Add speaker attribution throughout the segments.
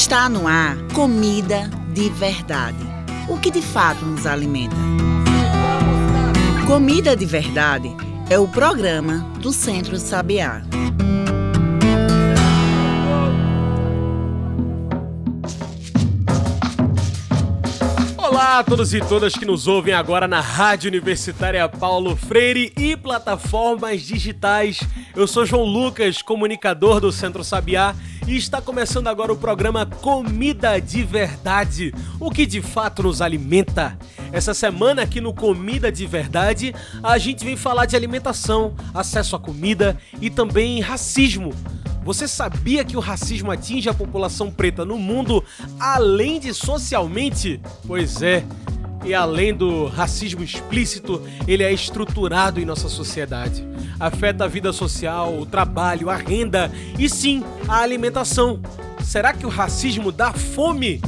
Speaker 1: Está no ar comida de verdade. O que de fato nos alimenta. Comida de Verdade é o programa do Centro Sabiá.
Speaker 2: Olá a todos e todas que nos ouvem agora na Rádio Universitária Paulo Freire e plataformas digitais. Eu sou João Lucas, comunicador do Centro Sabiá, e está começando agora o programa Comida de Verdade, o que de fato nos alimenta. Essa semana aqui no Comida de Verdade, a gente vem falar de alimentação, acesso à comida e também racismo. Você sabia que o racismo atinge a população preta no mundo além de socialmente? Pois é. E além do racismo explícito, ele é estruturado em nossa sociedade. Afeta a vida social, o trabalho, a renda e sim, a alimentação. Será que o racismo dá fome?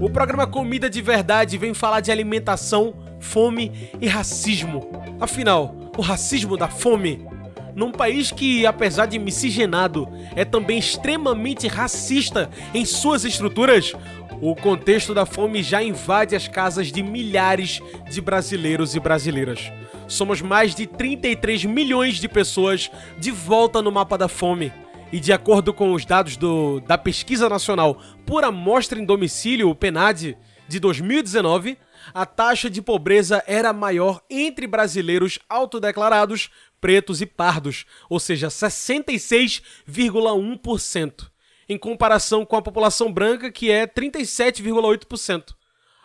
Speaker 2: O programa Comida de Verdade vem falar de alimentação, fome e racismo. Afinal, o racismo da fome? Num país que, apesar de miscigenado, é também extremamente racista em suas estruturas, o contexto da fome já invade as casas de milhares de brasileiros e brasileiras. Somos mais de 33 milhões de pessoas de volta no mapa da fome. E de acordo com os dados do, da Pesquisa Nacional por Amostra em Domicílio, o de 2019, a taxa de pobreza era maior entre brasileiros autodeclarados, pretos e pardos, ou seja, 66,1%, em comparação com a população branca, que é 37,8%.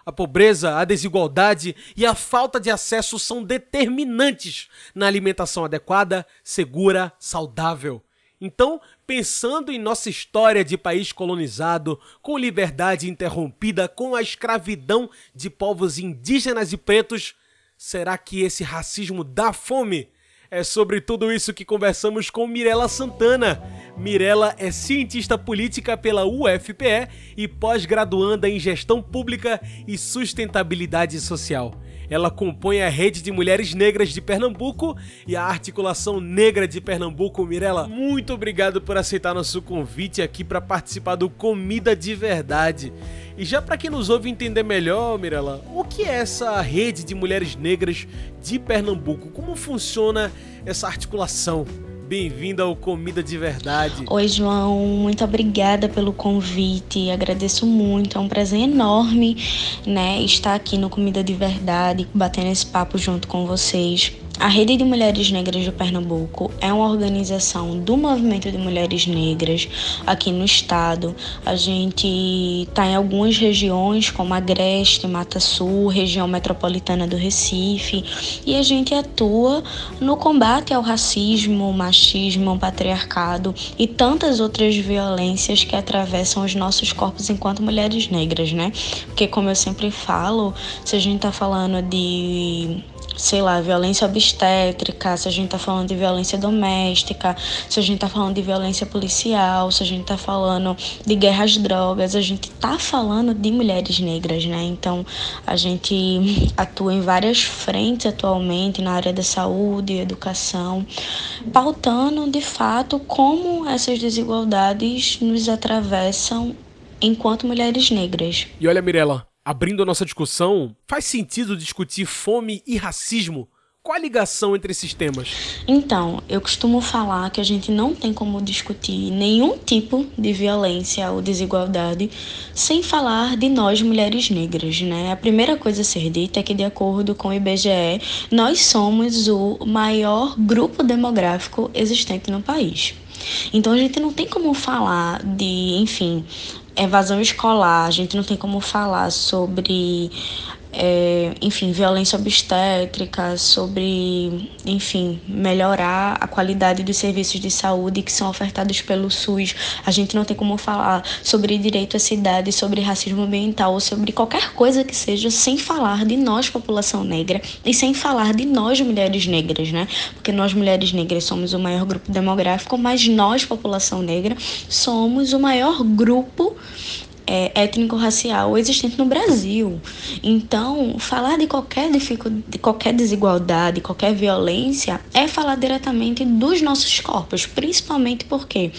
Speaker 2: A pobreza, a desigualdade e a falta de acesso são determinantes na alimentação adequada, segura, saudável. Então, pensando em nossa história de país colonizado, com liberdade interrompida, com a escravidão de povos indígenas e pretos, será que esse racismo dá fome? É sobre tudo isso que conversamos com Mirela Santana. Mirela é cientista política pela UFPE e pós-graduanda em gestão pública e sustentabilidade social. Ela compõe a Rede de Mulheres Negras de Pernambuco e a Articulação Negra de Pernambuco. Mirela, muito obrigado por aceitar nosso convite aqui para participar do Comida de Verdade. E já para quem nos ouve entender melhor, Mirela, o que é essa Rede de Mulheres Negras de Pernambuco? Como funciona essa articulação? Bem-vinda ao Comida de Verdade.
Speaker 3: Oi, João. Muito obrigada pelo convite. Agradeço muito. É um prazer enorme, né, estar aqui no Comida de Verdade, batendo esse papo junto com vocês. A Rede de Mulheres Negras de Pernambuco é uma organização do movimento de mulheres negras aqui no estado. A gente está em algumas regiões, como Agreste, Mata Sul, região metropolitana do Recife, e a gente atua no combate ao racismo, machismo, patriarcado e tantas outras violências que atravessam os nossos corpos enquanto mulheres negras, né? Porque, como eu sempre falo, se a gente está falando de sei lá, violência obstétrica, se a gente tá falando de violência doméstica, se a gente tá falando de violência policial, se a gente tá falando de guerra às drogas, a gente tá falando de mulheres negras, né? Então, a gente atua em várias frentes atualmente na área da saúde, educação, pautando de fato como essas desigualdades nos atravessam enquanto mulheres negras.
Speaker 2: E olha, Mirella, Abrindo a nossa discussão, faz sentido discutir fome e racismo? Qual a ligação entre esses temas?
Speaker 3: Então, eu costumo falar que a gente não tem como discutir nenhum tipo de violência ou desigualdade sem falar de nós mulheres negras, né? A primeira coisa a ser dita é que, de acordo com o IBGE, nós somos o maior grupo demográfico existente no país. Então a gente não tem como falar de, enfim, evasão escolar, a gente não tem como falar sobre é, enfim, violência obstétrica, sobre, enfim, melhorar a qualidade dos serviços de saúde que são ofertados pelo SUS. A gente não tem como falar sobre direito à cidade, sobre racismo ambiental ou sobre qualquer coisa que seja sem falar de nós, população negra, e sem falar de nós, mulheres negras, né? Porque nós, mulheres negras, somos o maior grupo demográfico, mas nós, população negra, somos o maior grupo é, étnico-racial existente no Brasil. Então, falar de qualquer, de qualquer desigualdade, qualquer violência, é falar diretamente dos nossos corpos, principalmente porque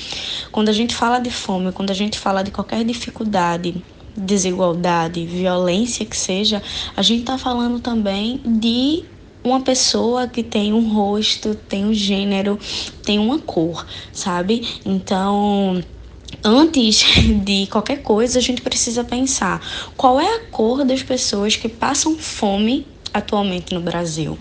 Speaker 3: quando a gente fala de fome, quando a gente fala de qualquer dificuldade, desigualdade, violência que seja, a gente está falando também de uma pessoa que tem um rosto, tem um gênero, tem uma cor, sabe? Então, antes de qualquer coisa, a gente precisa pensar qual é a cor das pessoas que passam fome atualmente no Brasil.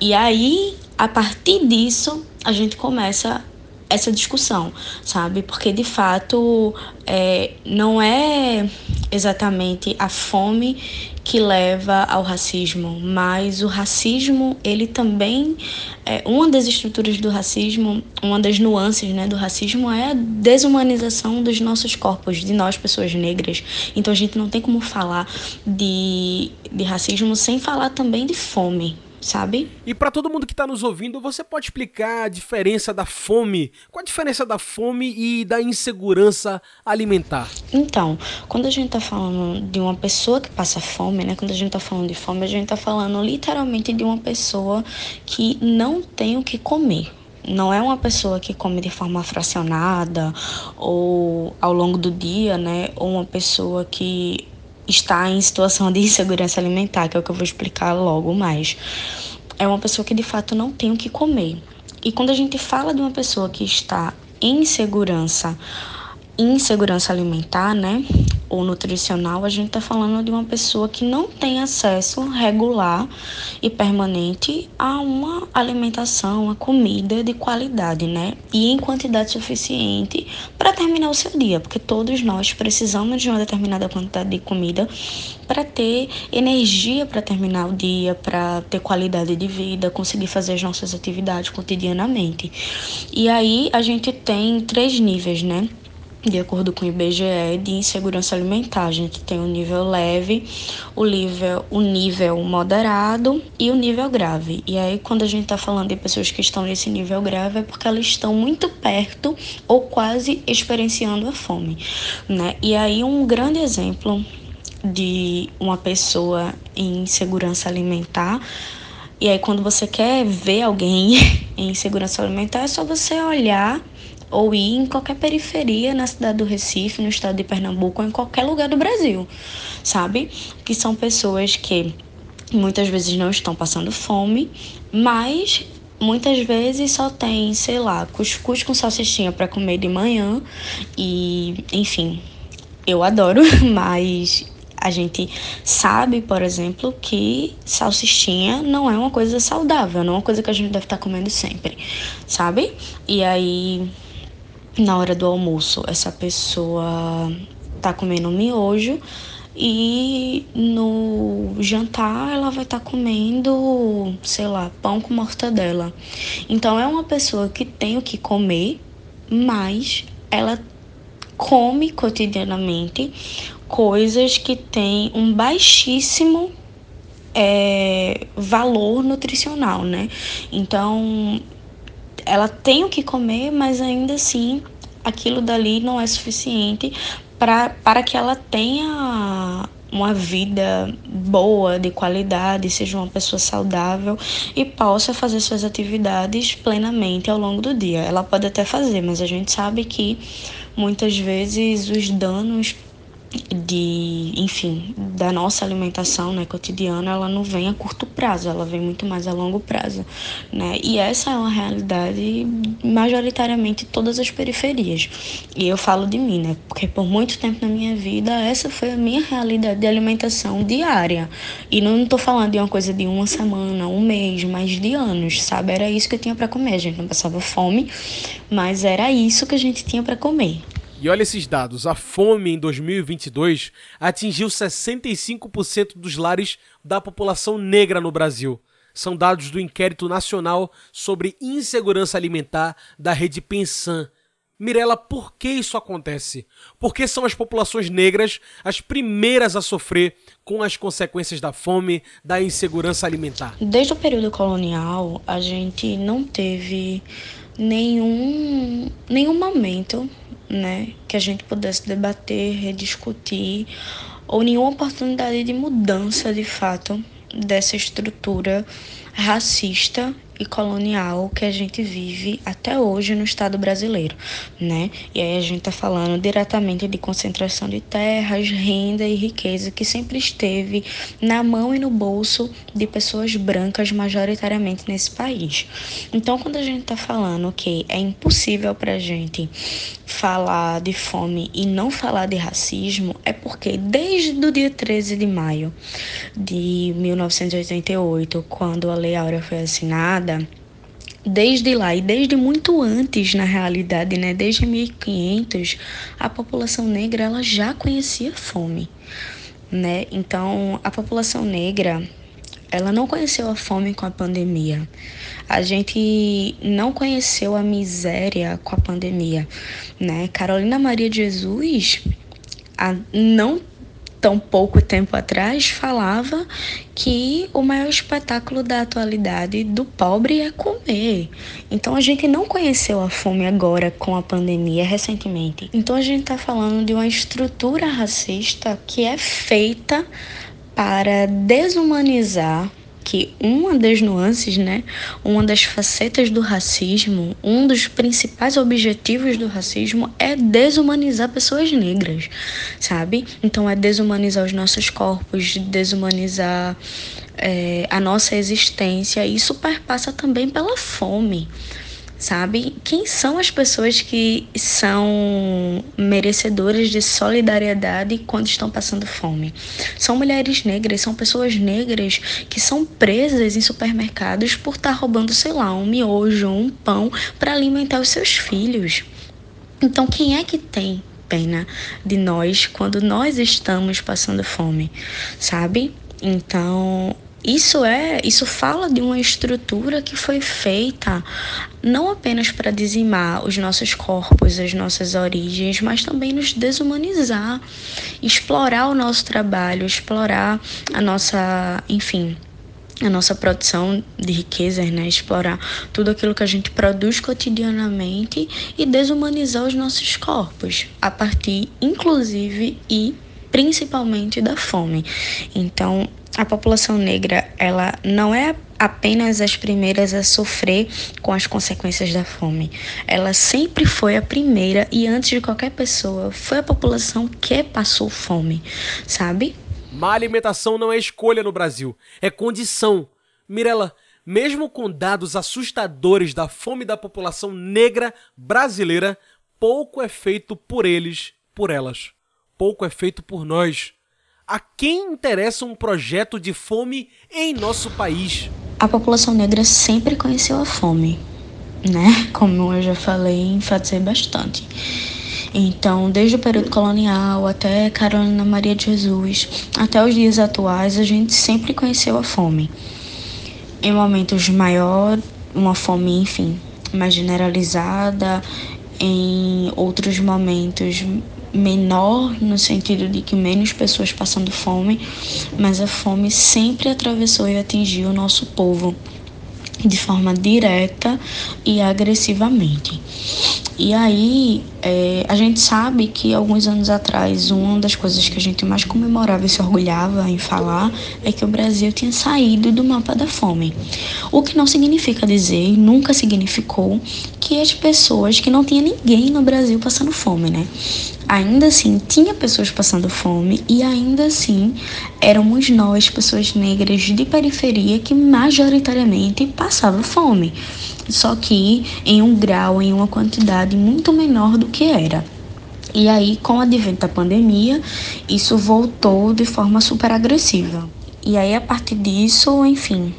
Speaker 3: E aí, a partir disso, a gente começa essa discussão, sabe? Porque de fato é, não é exatamente a fome que leva ao racismo, mas o racismo, ele também é uma das estruturas do racismo, uma das nuances, né, do racismo é a desumanização dos nossos corpos, de nós pessoas negras. Então a gente não tem como falar de, de racismo sem falar também de fome, sabe?
Speaker 2: E para todo mundo que está nos ouvindo, você pode explicar a diferença da fome? Qual a diferença da fome e da insegurança alimentar?
Speaker 3: Então, quando a gente está falando de uma pessoa que passa fome, né? Quando a gente está falando de fome, a gente está falando literalmente de uma pessoa que não tem o que comer. Não é uma pessoa que come de forma fracionada ou ao longo do dia, né? Ou uma pessoa que está em situação de insegurança alimentar, que é o que eu vou explicar logo mais. É uma pessoa que de fato não tem o que comer. E quando a gente fala de uma pessoa que está em insegurança, insegurança alimentar, né? ou nutricional, a gente está falando de uma pessoa que não tem acesso regular e permanente a uma alimentação, a comida de qualidade, né? E em quantidade suficiente para terminar o seu dia, porque todos nós precisamos de uma determinada quantidade de comida para ter energia para terminar o dia, para ter qualidade de vida, conseguir fazer as nossas atividades cotidianamente. E aí a gente tem três níveis, né? De acordo com o IBGE, de insegurança alimentar. A gente tem o nível leve, o nível, o nível moderado e o nível grave. E aí, quando a gente está falando de pessoas que estão nesse nível grave, é porque elas estão muito perto ou quase experienciando a fome, né? E aí, um grande exemplo de uma pessoa em insegurança alimentar e aí, quando você quer ver alguém em insegurança alimentar, é só você olhar ou ir em qualquer periferia na cidade do Recife, no estado de Pernambuco, ou em qualquer lugar do Brasil, sabe? Que são pessoas que muitas vezes não estão passando fome, mas muitas vezes só tem, sei lá, cuscuz com salsichinha para comer de manhã e, enfim, eu adoro, mas a gente sabe, por exemplo, que salsichinha não é uma coisa saudável, não é uma coisa que a gente deve estar comendo sempre, sabe? E aí na hora do almoço essa pessoa tá comendo miojo e no jantar ela vai estar tá comendo, sei lá, pão com mortadela. Então é uma pessoa que tem o que comer, mas ela come cotidianamente coisas que têm um baixíssimo é, valor nutricional, né? Então ela tem o que comer, mas ainda assim aquilo dali não é suficiente para que ela tenha uma vida boa, de qualidade, seja uma pessoa saudável e possa fazer suas atividades plenamente ao longo do dia. Ela pode até fazer, mas a gente sabe que muitas vezes os danos de, enfim, da nossa alimentação, né, cotidiana, ela não vem a curto prazo, ela vem muito mais a longo prazo, né? E essa é uma realidade majoritariamente todas as periferias. E eu falo de mim, né? Porque por muito tempo na minha vida essa foi a minha realidade de alimentação diária. E não estou falando de uma coisa de uma semana, um mês, mas de anos, sabe? Era isso que eu tinha para comer. A gente não passava fome, mas era isso que a gente tinha para comer.
Speaker 2: E olha esses dados: a fome em 2022 atingiu 65% dos lares da população negra no Brasil. São dados do Inquérito Nacional sobre Insegurança Alimentar da Rede Pensan. Mirela, por que isso acontece? Por que são as populações negras as primeiras a sofrer com as consequências da fome, da insegurança alimentar?
Speaker 3: Desde o período colonial, a gente não teve nenhum, nenhum momento né, que a gente pudesse debater, rediscutir, ou nenhuma oportunidade de mudança de fato dessa estrutura racista e colonial que a gente vive até hoje no Estado brasileiro, né? E aí a gente está falando diretamente de concentração de terras, renda e riqueza que sempre esteve na mão e no bolso de pessoas brancas majoritariamente nesse país. Então, quando a gente está falando que é impossível para a gente falar de fome e não falar de racismo, é porque desde o dia 13 de maio de 1988, quando a Lei Áurea foi assinada, desde lá e desde muito antes, na realidade, né, desde 1500, a população negra ela já conhecia fome, né? Então, a população negra ela não conheceu a fome com a pandemia. A gente não conheceu a miséria com a pandemia, né? Carolina Maria de Jesus a, não tão pouco tempo atrás falava que o maior espetáculo da atualidade do pobre é comer. Então a gente não conheceu a fome agora com a pandemia recentemente. Então a gente está falando de uma estrutura racista que é feita para desumanizar que uma das nuances, né, uma das facetas do racismo, um dos principais objetivos do racismo é desumanizar pessoas negras, sabe? Então é desumanizar os nossos corpos, desumanizar é, a nossa existência. Isso perpassa também pela fome sabe? Quem são as pessoas que são merecedoras de solidariedade quando estão passando fome? São mulheres negras, são pessoas negras que são presas em supermercados por estar tá roubando, sei lá, um miojo, um pão para alimentar os seus filhos. Então, quem é que tem pena de nós quando nós estamos passando fome, sabe? Então, isso é, isso fala de uma estrutura que foi feita não apenas para dizimar os nossos corpos, as nossas origens, mas também nos desumanizar, explorar o nosso trabalho, explorar a nossa, enfim, a nossa produção de riquezas, né? explorar tudo aquilo que a gente produz cotidianamente e desumanizar os nossos corpos, a partir, inclusive, e principalmente da fome. Então, a população negra, ela não é apenas as primeiras a sofrer com as consequências da fome. Ela sempre foi a primeira e antes de qualquer pessoa, foi a população que passou fome, sabe?
Speaker 2: Má alimentação não é escolha no Brasil, é condição. Mirela, mesmo com dados assustadores da fome da população negra brasileira, pouco é feito por eles, por elas. Pouco é feito por nós. A quem interessa um projeto de fome em nosso país?
Speaker 3: A população negra sempre conheceu a fome, né? Como eu já falei, enfatizei bastante. Então, desde o período colonial até Carolina Maria de Jesus, até os dias atuais, a gente sempre conheceu a fome. Em momentos maior, uma fome, enfim, mais generalizada, em outros momentos menor no sentido de que menos pessoas passando fome, mas a fome sempre atravessou e atingiu o nosso povo de forma direta e agressivamente. E aí, é, a gente sabe que alguns anos atrás, uma das coisas que a gente mais comemorava e se orgulhava em falar é que o Brasil tinha saído do mapa da fome. O que não significa dizer, nunca significou, que as pessoas, que não tinha ninguém no Brasil passando fome, né? ainda assim tinha pessoas passando fome e ainda assim éramos nós, pessoas negras de periferia, que majoritariamente passavam fome. Só que em um grau, em uma quantidade muito menor do que era. E aí, com o advento da pandemia, isso voltou de forma super agressiva. E aí, a partir disso, enfim,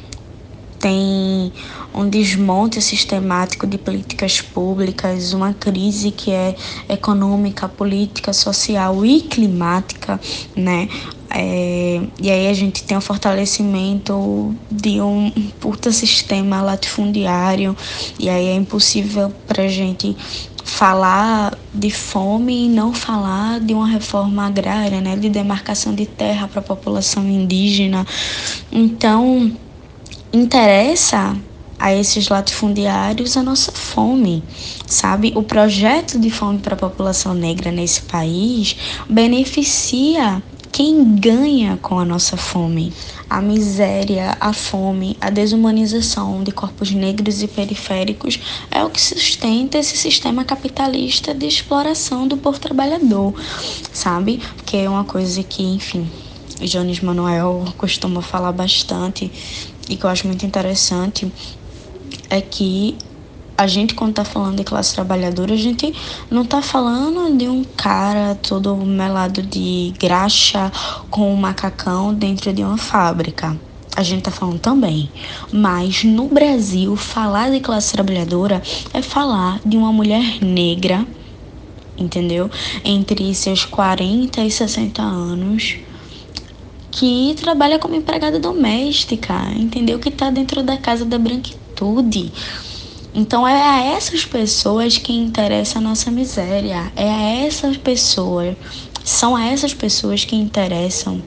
Speaker 3: tem um desmonte sistemático de políticas públicas, uma crise que é econômica, política, social e climática, né? É, e aí a gente tem o fortalecimento de um puta sistema latifundiário, e aí é impossível para a gente falar de fome e não falar de uma reforma agrária, né, de demarcação de terra para a população indígena. Então, interessa a esses latifundiários a nossa fome, sabe? O projeto de fome para a população negra nesse país beneficia quem ganha com a nossa fome. A miséria, a fome, a desumanização de corpos negros e periféricos é o que sustenta esse sistema capitalista de exploração do povo trabalhador, sabe? Que é uma coisa que, enfim, Jones Manuel costuma falar bastante e que eu acho muito interessante é que a gente, quando tá falando de classe trabalhadora, a gente não tá falando de um cara todo melado de graxa com um macacão dentro de uma fábrica. A gente tá falando também. Mas no Brasil, falar de classe trabalhadora é falar de uma mulher negra, entendeu? Entre seus 40 e 60 anos que trabalha como empregada doméstica, entendeu? Que está dentro da casa da branquitude. Então é a essas pessoas que interessa a nossa miséria, é a essas pessoas, são a essas pessoas que interessam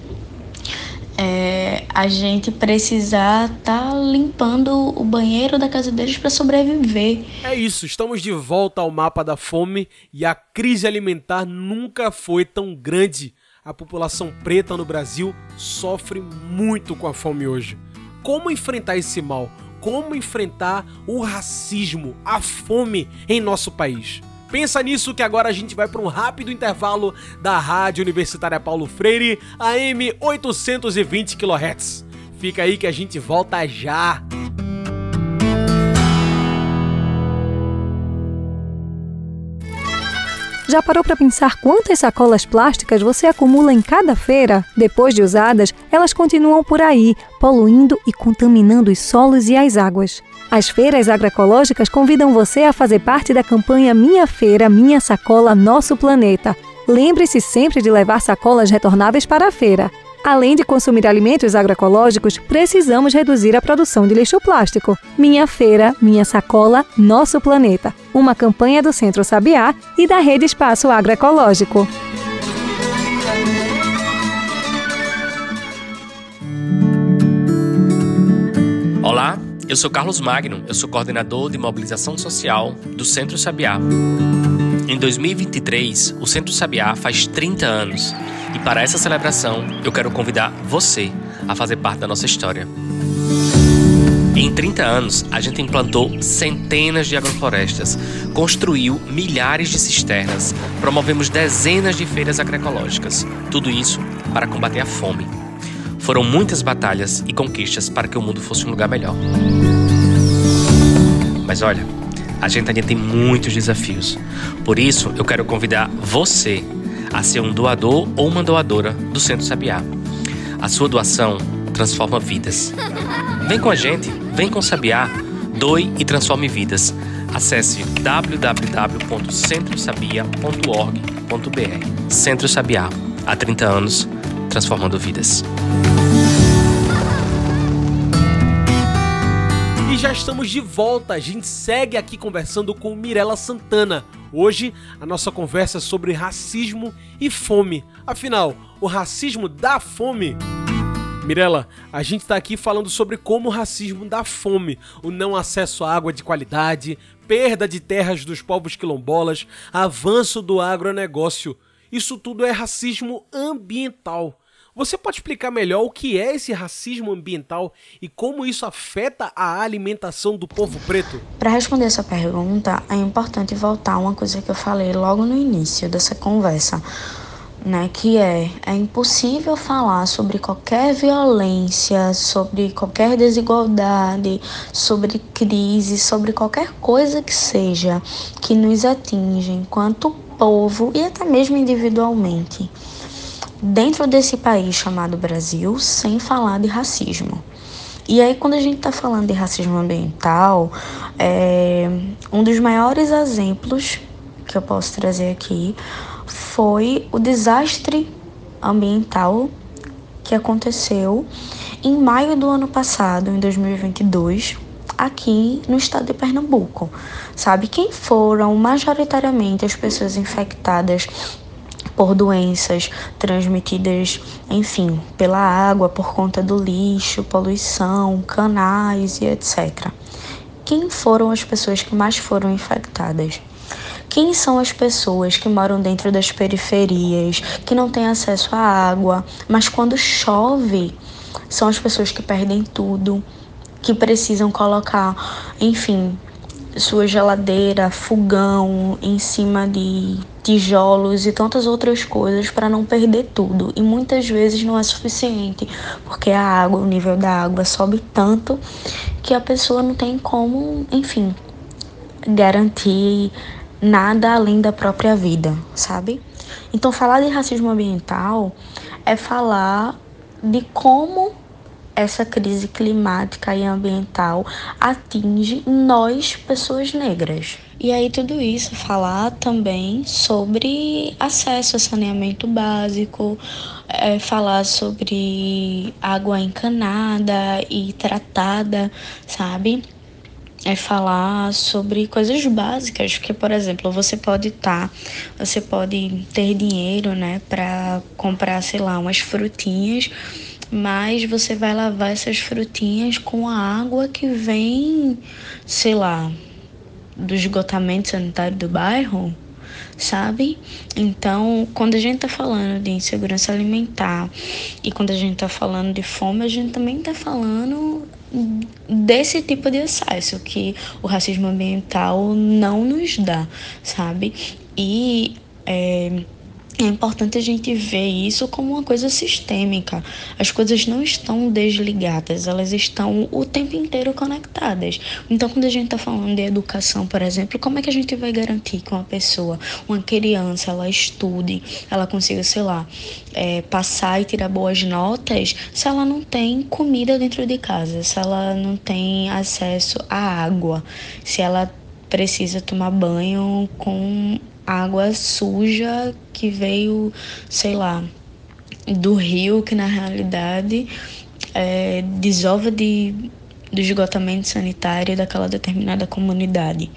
Speaker 3: é, a gente precisar estar tá limpando o banheiro da casa deles para sobreviver.
Speaker 2: É isso, estamos de volta ao mapa da fome e a crise alimentar nunca foi tão grande a população preta no Brasil sofre muito com a fome hoje. Como enfrentar esse mal? Como enfrentar o racismo, a fome em nosso país? Pensa nisso que agora a gente vai para um rápido intervalo da Rádio Universitária Paulo Freire, AM 820 kHz. Fica aí que a gente volta já.
Speaker 4: Já parou para pensar quantas sacolas plásticas você acumula em cada feira? Depois de usadas, elas continuam por aí, poluindo e contaminando os solos e as águas. As feiras agroecológicas convidam você a fazer parte da campanha Minha Feira, Minha Sacola, Nosso Planeta. Lembre-se sempre de levar sacolas retornáveis para a feira. Além de consumir alimentos agroecológicos, precisamos reduzir a produção de lixo plástico. Minha Feira, Minha Sacola, Nosso Planeta. Uma campanha do Centro Sabiá e da Rede Espaço Agroecológico.
Speaker 5: Olá, eu sou Carlos Magno, eu sou coordenador de mobilização social do Centro Sabiá. Em 2023, o Centro Sabiá faz 30 anos e para essa celebração eu quero convidar você a fazer parte da nossa história. Em 30 anos, a gente implantou centenas de agroflorestas, construiu milhares de cisternas, promovemos dezenas de feiras agroecológicas. Tudo isso para combater a fome. Foram muitas batalhas e conquistas para que o mundo fosse um lugar melhor. Mas olha, a gente ainda tem muitos desafios. Por isso, eu quero convidar você a ser um doador ou uma doadora do Centro Sabiá. A sua doação transforma vidas. Vem com a gente, vem com o Sabiá, doe e transforme vidas. Acesse www.centrosabia.org.br. Centro Sabiá, há 30 anos, transformando vidas.
Speaker 2: Já estamos de volta. A gente segue aqui conversando com Mirela Santana. Hoje a nossa conversa é sobre racismo e fome. Afinal, o racismo dá fome? Mirela, a gente está aqui falando sobre como o racismo dá fome, o não acesso à água de qualidade, perda de terras dos povos quilombolas, avanço do agronegócio. Isso tudo é racismo ambiental. Você pode explicar melhor o que é esse racismo ambiental e como isso afeta a alimentação do povo preto?
Speaker 3: Para responder essa pergunta, é importante voltar a uma coisa que eu falei logo no início dessa conversa. Né, que é é impossível falar sobre qualquer violência, sobre qualquer desigualdade, sobre crise, sobre qualquer coisa que seja que nos atinge enquanto povo e até mesmo individualmente dentro desse país chamado Brasil sem falar de racismo. E aí, quando a gente está falando de racismo ambiental, é, um dos maiores exemplos que eu posso trazer aqui foi o desastre ambiental que aconteceu em maio do ano passado, em 2022, aqui no estado de Pernambuco. Sabe quem foram majoritariamente as pessoas infectadas por doenças transmitidas, enfim, pela água, por conta do lixo, poluição, canais e etc. quem foram as pessoas que mais foram infectadas? Quem são as pessoas que moram dentro das periferias, que não têm acesso à água, mas quando chove, são as pessoas que perdem tudo, que precisam colocar, enfim, sua geladeira, fogão em cima de tijolos e tantas outras coisas para não perder tudo. E muitas vezes não é suficiente, porque a água, o nível da água sobe tanto que a pessoa não tem como, enfim, garantir nada além da própria vida, sabe? Então falar de racismo ambiental é falar de como essa crise climática e ambiental atinge nós, pessoas negras. E aí tudo isso falar também sobre acesso a saneamento básico, é, falar sobre água encanada e tratada, sabe? é falar sobre coisas básicas, que por exemplo, você pode estar, tá, você pode ter dinheiro, né, para comprar, sei lá, umas frutinhas mas você vai lavar essas frutinhas com a água que vem, sei lá, do esgotamento sanitário do bairro, sabe? Então, quando a gente tá falando de insegurança alimentar e quando a gente tá falando de fome, a gente também tá falando desse tipo de acesso que o racismo ambiental não nos dá, sabe? E é, é importante a gente ver isso como uma coisa sistêmica. As coisas não estão desligadas, elas estão o tempo inteiro conectadas. Então, quando a gente está falando de educação, por exemplo, como é que a gente vai garantir que uma pessoa, uma criança, ela estude, ela consiga, sei lá, é, passar e tirar boas notas se ela não tem comida dentro de casa, se ela não tem acesso à água, se ela precisa tomar banho com água suja que veio, sei lá, do rio, que na realidade é, desova de, do esgotamento sanitário daquela determinada comunidade,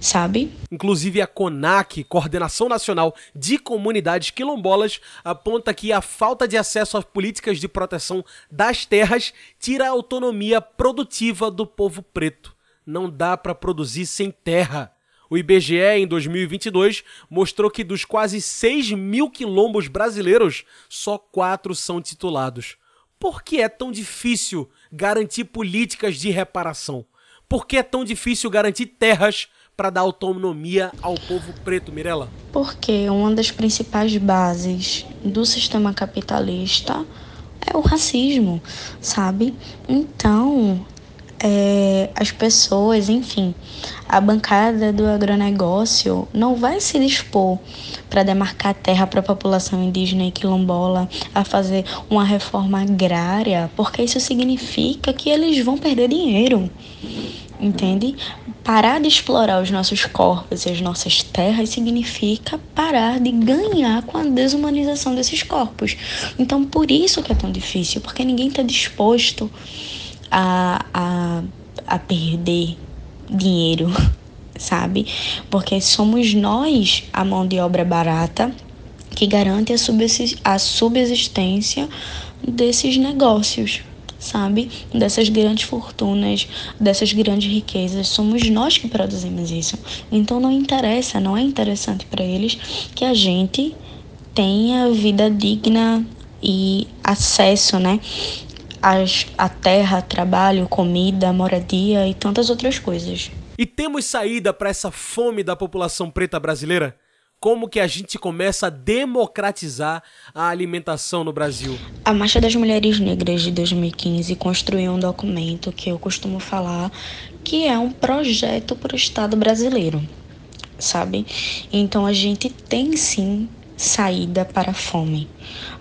Speaker 3: sabe?
Speaker 2: Inclusive a CONAC, Coordenação Nacional de Comunidades Quilombolas, aponta que a falta de acesso às políticas de proteção das terras tira a autonomia produtiva do povo preto. Não dá para produzir sem terra. O IBGE, em 2022, mostrou que dos quase 6 mil quilombos brasileiros, só quatro são titulados. Por que é tão difícil garantir políticas de reparação? Por que é tão difícil garantir terras para dar autonomia ao povo preto, Mirella?
Speaker 3: Porque uma das principais bases do sistema capitalista é o racismo, sabe? Então, é, as pessoas, enfim, a bancada do agronegócio não vai se dispor para demarcar terra para a população indígena e quilombola, a fazer uma reforma agrária, porque isso significa que eles vão perder dinheiro. Entende? Parar de explorar os nossos corpos e as nossas terras significa parar de ganhar com a desumanização desses corpos. Então, por isso que é tão difícil, porque ninguém está disposto a, a, a perder dinheiro, sabe? Porque somos nós a mão de obra barata que garante a subsistência desses negócios, sabe? Dessas grandes fortunas, dessas grandes riquezas. Somos nós que produzimos isso. Então não interessa, não é interessante para eles que a gente tenha vida digna e acesso, né, as, a terra, trabalho, comida, moradia e tantas outras coisas.
Speaker 2: E temos saída para essa fome da população preta brasileira? Como que a gente começa a democratizar a alimentação no Brasil?
Speaker 3: A Marcha das Mulheres Negras de 2015 construiu um documento que eu costumo falar que é um projeto para o Estado brasileiro, sabe? Então a gente tem sim saída para a fome.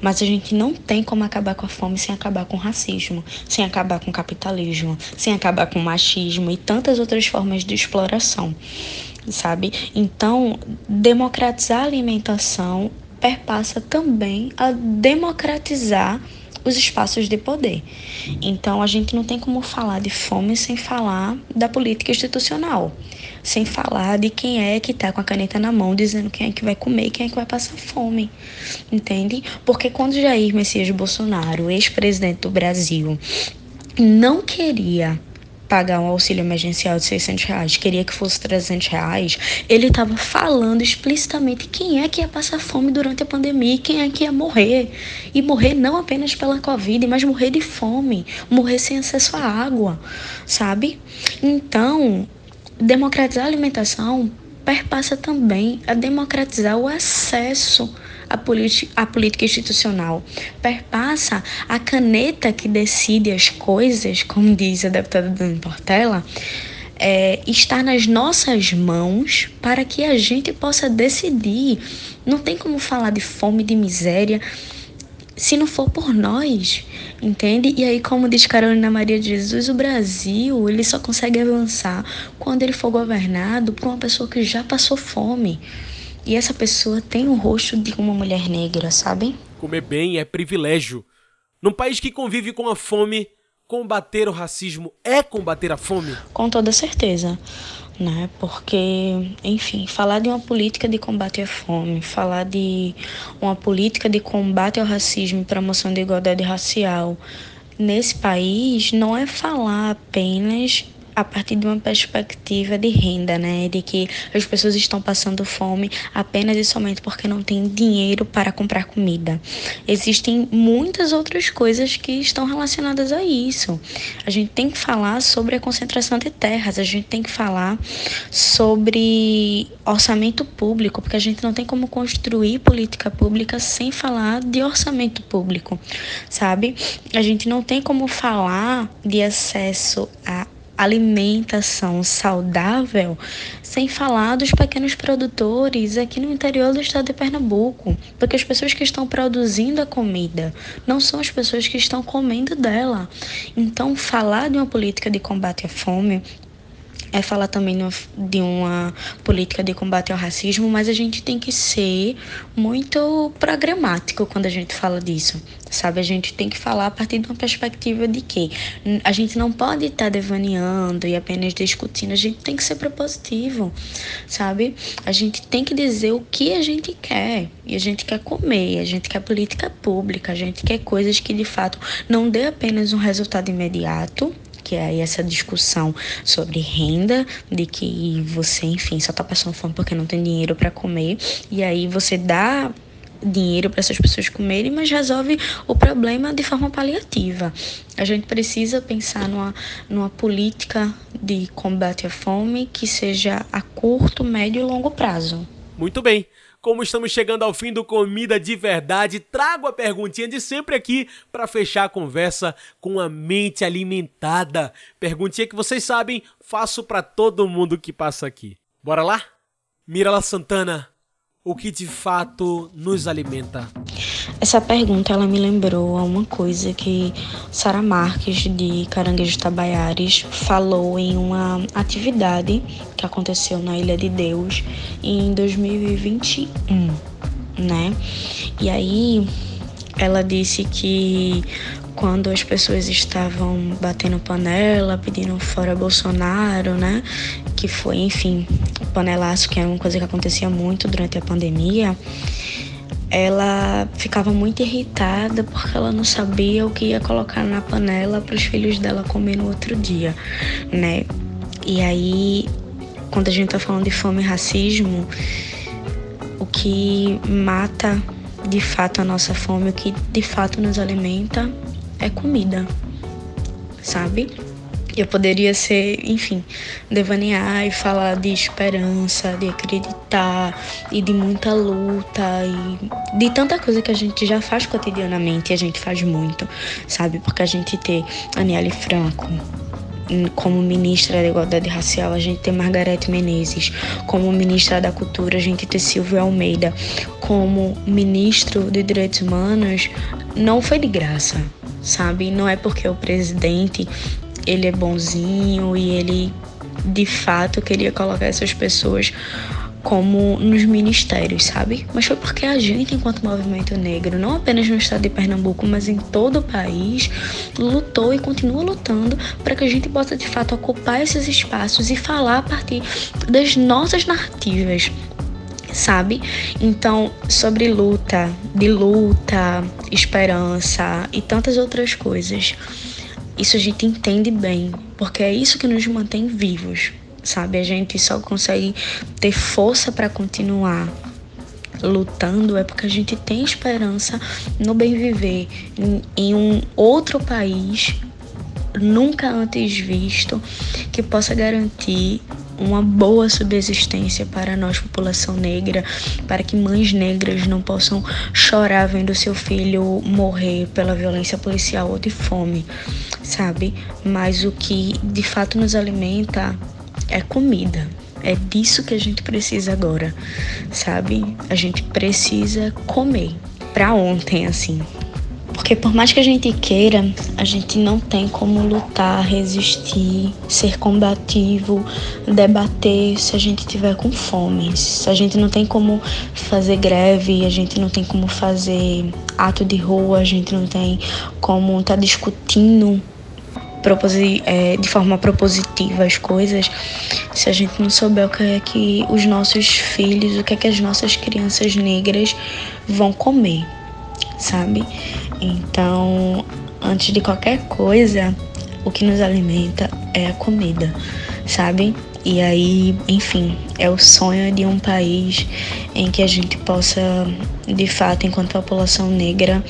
Speaker 3: Mas a gente não tem como acabar com a fome sem acabar com o racismo, sem acabar com o capitalismo, sem acabar com o machismo e tantas outras formas de exploração, sabe? Então, democratizar a alimentação perpassa também a democratizar os espaços de poder. Então, a gente não tem como falar de fome sem falar da política institucional sem falar de quem é que está com a caneta na mão dizendo quem é que vai comer quem é que vai passar fome, entende? Porque quando Jair Messias Bolsonaro, ex-presidente do Brasil, não queria pagar um auxílio emergencial de 600 reais, queria que fosse 300 reais, ele estava falando explicitamente quem é que ia passar fome durante a pandemia, quem é que ia morrer. E morrer não apenas pela Covid, mas morrer de fome, morrer sem acesso à água, sabe? Então, democratizar a alimentação perpassa também a democratizar o acesso à, à política institucional, perpassa a caneta que decide as coisas, como diz a deputada Dani Portela, é, está nas nossas mãos para que a gente possa decidir. Não tem como falar de fome, de miséria, se não for por nós, entende? E aí, como diz Carolina Maria de Jesus, o Brasil ele só consegue avançar quando ele for governado por uma pessoa que já passou fome. E essa pessoa tem o rosto de uma mulher negra, sabe?
Speaker 2: Comer bem é privilégio. Num país que convive com a fome, combater o racismo é combater a fome?
Speaker 3: Com toda certeza né? Porque, enfim, falar de uma política de combate à fome, falar de uma política de combate ao racismo e promoção da igualdade racial nesse país não é falar apenas a partir de uma perspectiva de renda, né? De que as pessoas estão passando fome apenas e somente porque não têm dinheiro para comprar comida. Existem muitas outras coisas que estão relacionadas a isso. A gente tem que falar sobre a concentração de terras, a gente tem que falar sobre orçamento público, porque a gente não tem como construir política pública sem falar de orçamento público, sabe? A gente não tem como falar de acesso a alimentação saudável, sem falar dos pequenos produtores aqui no interior do estado de Pernambuco, porque as pessoas que estão produzindo a comida não são as pessoas que estão comendo dela. Então, falar de uma política de combate à fome é falar também de uma política de combate ao racismo, mas a gente tem que ser muito programático quando a gente fala disso, sabe? A gente tem que falar a partir de uma perspectiva de que a gente não pode estar tá devaneando e apenas discutindo, a gente tem que ser propositivo, sabe? A gente tem que dizer o que a gente quer, e a gente quer comer, a gente quer política pública, a gente quer coisas que de fato não dê apenas um resultado imediato, que é essa discussão sobre renda, de que você, enfim, só tá passando fome porque não tem dinheiro para comer, e aí você dá dinheiro para essas pessoas comerem, mas resolve o problema de forma paliativa. A gente precisa pensar numa, numa política de combate à fome que seja a curto, médio e longo prazo.
Speaker 2: Muito bem. Como estamos chegando ao fim do Comida de Verdade, trago a perguntinha de sempre aqui para fechar a conversa com a mente alimentada. Perguntinha que vocês sabem, faço para todo mundo que passa aqui. Bora lá? Mirala Santana, o que de fato nos alimenta?
Speaker 3: Essa pergunta ela me lembrou a uma coisa que Sara Marques de Caranguejo Tabaiares falou em uma atividade que aconteceu na Ilha de Deus em 2021, né? E aí ela disse que quando as pessoas estavam batendo panela, pedindo fora Bolsonaro, né? Que foi, enfim, panelaço, que é uma coisa que acontecia muito durante a pandemia. Ela ficava muito irritada porque ela não sabia o que ia colocar na panela para os filhos dela comer no outro dia, né? E aí, quando a gente tá falando de fome e racismo, o que mata de fato a nossa fome, o que de fato nos alimenta é comida, sabe? Eu poderia ser, enfim, devanear e falar de esperança, de acreditar e de muita luta e de tanta coisa que a gente já faz cotidianamente e a gente faz muito, sabe? Porque a gente tem Aniele Franco, como ministra da Igualdade Racial, a gente tem Margarete Menezes. Como ministra da Cultura, a gente tem Silvio Almeida. Como ministro de Direitos Humanos, não foi de graça sabe? Não é porque o presidente ele é bonzinho e ele de fato queria colocar essas pessoas como nos ministérios, sabe? Mas foi porque a gente, enquanto movimento negro, não apenas no estado de Pernambuco, mas em todo o país, lutou e continua lutando para que a gente possa de fato ocupar esses espaços e falar a partir das nossas narrativas, sabe? Então, sobre luta, de luta, esperança e tantas outras coisas. isso a gente entende bem, porque é isso que nos mantém vivos, sabe? A gente só consegue ter força para continuar lutando é porque a gente tem esperança no bem viver em, em um outro país nunca antes visto que possa garantir uma boa subsistência para nós, população negra, para que mães negras não possam chorar vendo seu filho morrer pela violência policial ou de fome, sabe? Mas o que de fato nos alimenta é comida. É disso que a gente precisa agora, sabe? A gente precisa comer. Pra ontem, assim. Porque por mais que a gente queira, a gente não tem como lutar, resistir, ser combativo, debater se a gente tiver com fome. Se a gente não tem como fazer greve, a gente não tem como fazer ato de rua, a gente não tem como estar tá discutindo é, de forma propositiva as coisas, se a gente não souber o que é que os nossos filhos, o que é que as nossas crianças negras vão comer, sabe? Então, antes de qualquer coisa, o que nos alimenta é a comida, sabe? E aí, enfim, é o sonho de um país em que a gente possa, de fato, enquanto população negra,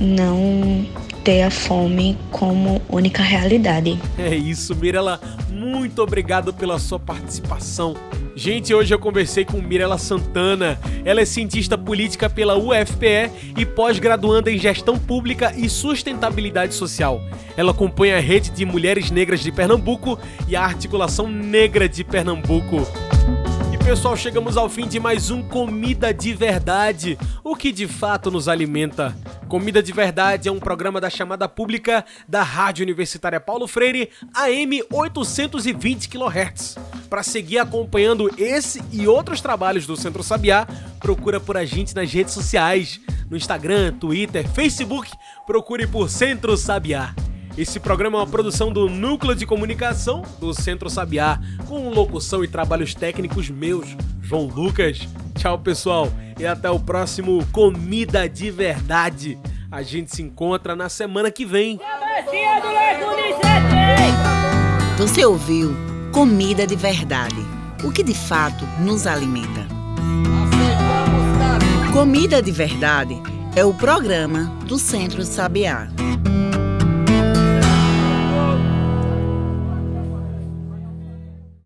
Speaker 3: não ter a fome como única realidade.
Speaker 2: É isso, Mirela. Muito obrigado pela sua participação. Gente, hoje eu conversei com Mirela Santana. Ela é cientista política pela UFPE e pós-graduanda em gestão pública e sustentabilidade social. Ela acompanha a rede de mulheres negras de Pernambuco e a articulação negra de Pernambuco pessoal, chegamos ao fim de mais um Comida de Verdade, o que de fato nos alimenta. Comida de Verdade é um programa da chamada pública da Rádio Universitária Paulo Freire, AM 820 kHz. Para seguir acompanhando esse e outros trabalhos do Centro Sabiá, procura por a gente nas redes sociais, no Instagram, Twitter, Facebook, procure por Centro Sabiá. Esse programa é uma produção do Núcleo de Comunicação do Centro Sabiá, com locução e trabalhos técnicos meus, João Lucas. Tchau, pessoal, e até o próximo Comida de Verdade. A gente se encontra na semana que vem.
Speaker 1: Você ouviu Comida de Verdade, o que de fato nos alimenta. Comida de Verdade é o programa do Centro Sabiá.